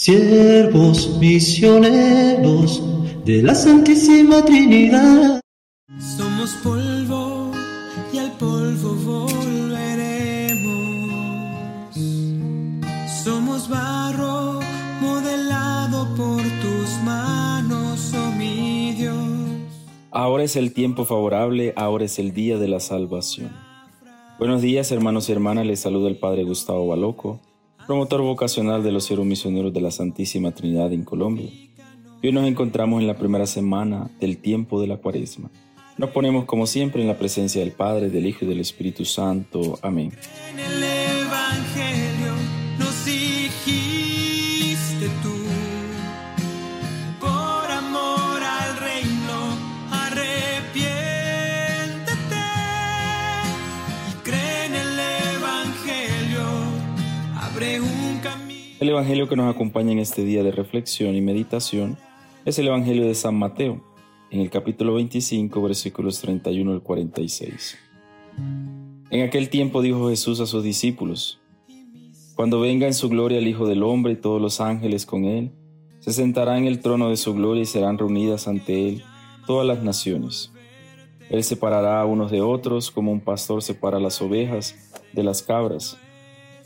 siervos misioneros de la Santísima Trinidad. Somos polvo y al polvo volveremos. Somos barro modelado por tus manos, oh mi Dios. Ahora es el tiempo favorable, ahora es el día de la salvación. Buenos días hermanos y hermanas, les saluda el Padre Gustavo Baloco promotor vocacional de los Cielos Misioneros de la Santísima Trinidad en Colombia. Y hoy nos encontramos en la primera semana del tiempo de la cuaresma. Nos ponemos como siempre en la presencia del Padre, del Hijo y del Espíritu Santo. Amén. El Evangelio que nos acompaña en este día de reflexión y meditación es el Evangelio de San Mateo, en el capítulo 25, versículos 31 al 46. En aquel tiempo dijo Jesús a sus discípulos, Cuando venga en su gloria el Hijo del Hombre y todos los ángeles con él, se sentará en el trono de su gloria y serán reunidas ante él todas las naciones. Él separará a unos de otros como un pastor separa las ovejas de las cabras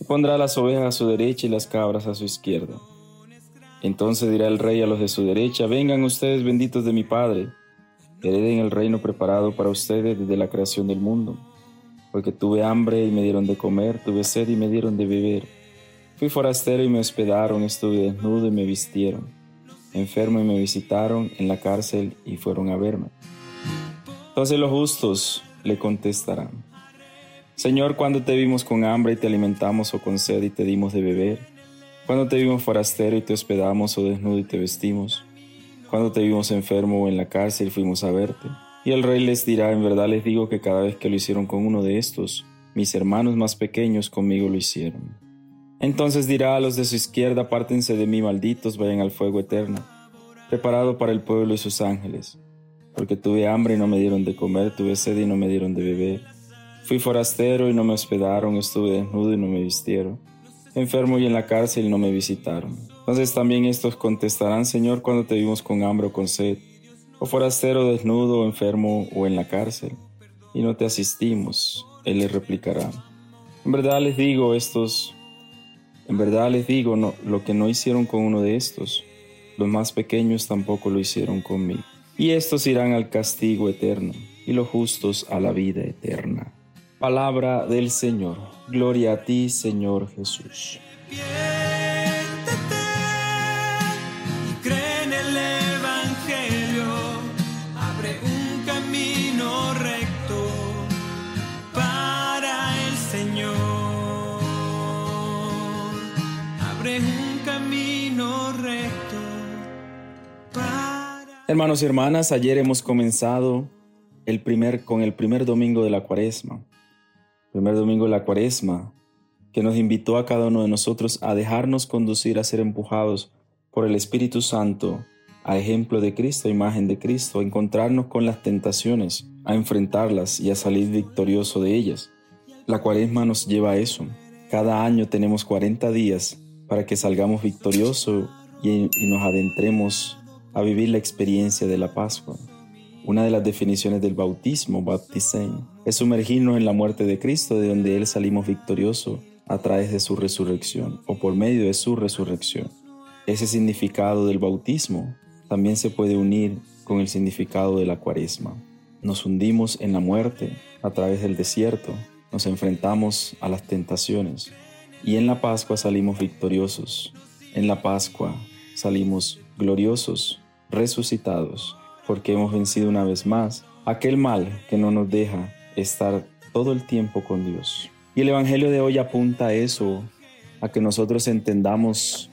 pondrá las ovejas a su derecha y las cabras a su izquierda. Entonces dirá el rey a los de su derecha, vengan ustedes benditos de mi Padre, hereden el reino preparado para ustedes desde la creación del mundo. Porque tuve hambre y me dieron de comer, tuve sed y me dieron de beber. Fui forastero y me hospedaron, estuve desnudo y me vistieron, enfermo y me visitaron, en la cárcel y fueron a verme. Entonces los justos le contestarán Señor, cuando te vimos con hambre y te alimentamos o con sed y te dimos de beber, cuando te vimos forastero y te hospedamos o desnudo y te vestimos, cuando te vimos enfermo o en la cárcel fuimos a verte. Y el rey les dirá, en verdad les digo que cada vez que lo hicieron con uno de estos, mis hermanos más pequeños conmigo lo hicieron. Entonces dirá a los de su izquierda, apártense de mí malditos, vayan al fuego eterno, preparado para el pueblo y sus ángeles, porque tuve hambre y no me dieron de comer, tuve sed y no me dieron de beber Fui forastero y no me hospedaron, estuve desnudo y no me vistieron, enfermo y en la cárcel y no me visitaron. Entonces también estos contestarán, Señor, cuando te vimos con hambre o con sed, o forastero, desnudo, enfermo o en la cárcel, y no te asistimos. Él les replicará, en verdad les digo estos, en verdad les digo lo que no hicieron con uno de estos, los más pequeños tampoco lo hicieron conmigo. Y estos irán al castigo eterno, y los justos a la vida eterna. Palabra del Señor. Gloria a ti, Señor Jesús. cree en el Evangelio, abre un camino recto para el Señor. Abre un camino recto para... Hermanos y hermanas, ayer hemos comenzado el primer, con el primer domingo de la cuaresma primer domingo de la cuaresma, que nos invitó a cada uno de nosotros a dejarnos conducir, a ser empujados por el Espíritu Santo, a ejemplo de Cristo, imagen de Cristo, a encontrarnos con las tentaciones, a enfrentarlas y a salir victorioso de ellas. La cuaresma nos lleva a eso. Cada año tenemos 40 días para que salgamos victoriosos y, y nos adentremos a vivir la experiencia de la Pascua. Una de las definiciones del bautismo, baptisein, es sumergirnos en la muerte de Cristo, de donde Él salimos victoriosos a través de su resurrección o por medio de su resurrección. Ese significado del bautismo también se puede unir con el significado de la cuaresma. Nos hundimos en la muerte a través del desierto, nos enfrentamos a las tentaciones y en la Pascua salimos victoriosos. En la Pascua salimos gloriosos, resucitados porque hemos vencido una vez más aquel mal que no nos deja estar todo el tiempo con Dios. Y el Evangelio de hoy apunta a eso, a que nosotros entendamos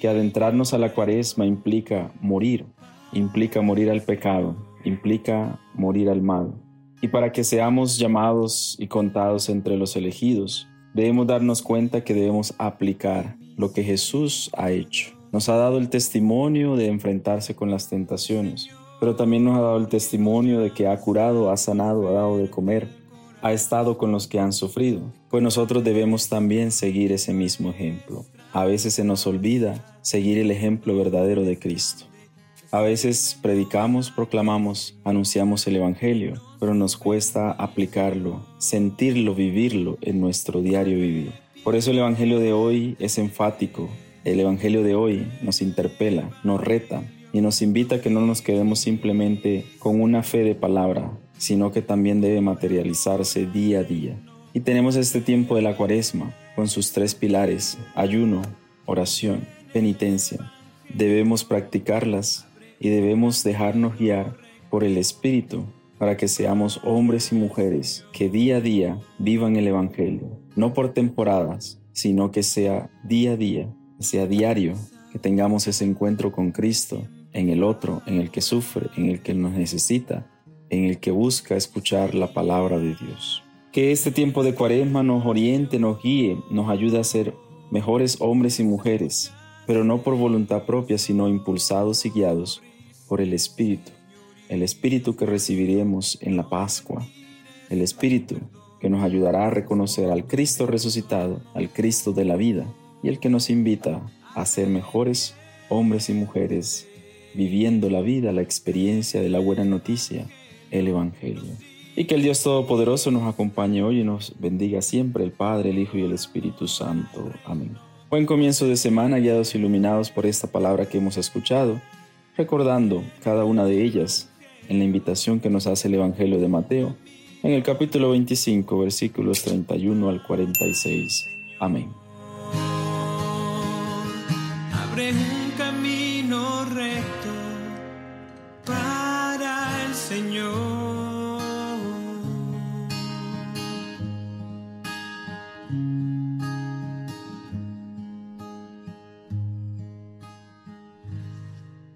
que adentrarnos a la cuaresma implica morir, implica morir al pecado, implica morir al mal. Y para que seamos llamados y contados entre los elegidos, debemos darnos cuenta que debemos aplicar lo que Jesús ha hecho. Nos ha dado el testimonio de enfrentarse con las tentaciones, pero también nos ha dado el testimonio de que ha curado, ha sanado, ha dado de comer, ha estado con los que han sufrido, pues nosotros debemos también seguir ese mismo ejemplo. A veces se nos olvida seguir el ejemplo verdadero de Cristo. A veces predicamos, proclamamos, anunciamos el Evangelio, pero nos cuesta aplicarlo, sentirlo, vivirlo en nuestro diario vivir. Por eso el Evangelio de hoy es enfático. El Evangelio de hoy nos interpela, nos reta y nos invita a que no nos quedemos simplemente con una fe de palabra, sino que también debe materializarse día a día. Y tenemos este tiempo de la cuaresma con sus tres pilares, ayuno, oración, penitencia. Debemos practicarlas y debemos dejarnos guiar por el Espíritu para que seamos hombres y mujeres que día a día vivan el Evangelio, no por temporadas, sino que sea día a día, sea diario, que tengamos ese encuentro con Cristo en el otro, en el que sufre, en el que nos necesita, en el que busca escuchar la palabra de Dios. Que este tiempo de cuaresma nos oriente, nos guíe, nos ayude a ser mejores hombres y mujeres, pero no por voluntad propia, sino impulsados y guiados por el Espíritu, el Espíritu que recibiremos en la Pascua, el Espíritu que nos ayudará a reconocer al Cristo resucitado, al Cristo de la vida, y el que nos invita a ser mejores hombres y mujeres, viviendo la vida, la experiencia de la buena noticia, el Evangelio. Y que el Dios Todopoderoso nos acompañe hoy y nos bendiga siempre, el Padre, el Hijo y el Espíritu Santo. Amén. Buen comienzo de semana, guiados iluminados por esta palabra que hemos escuchado recordando cada una de ellas en la invitación que nos hace el Evangelio de Mateo, en el capítulo 25, versículos 31 al 46. Amén. Abre Señor.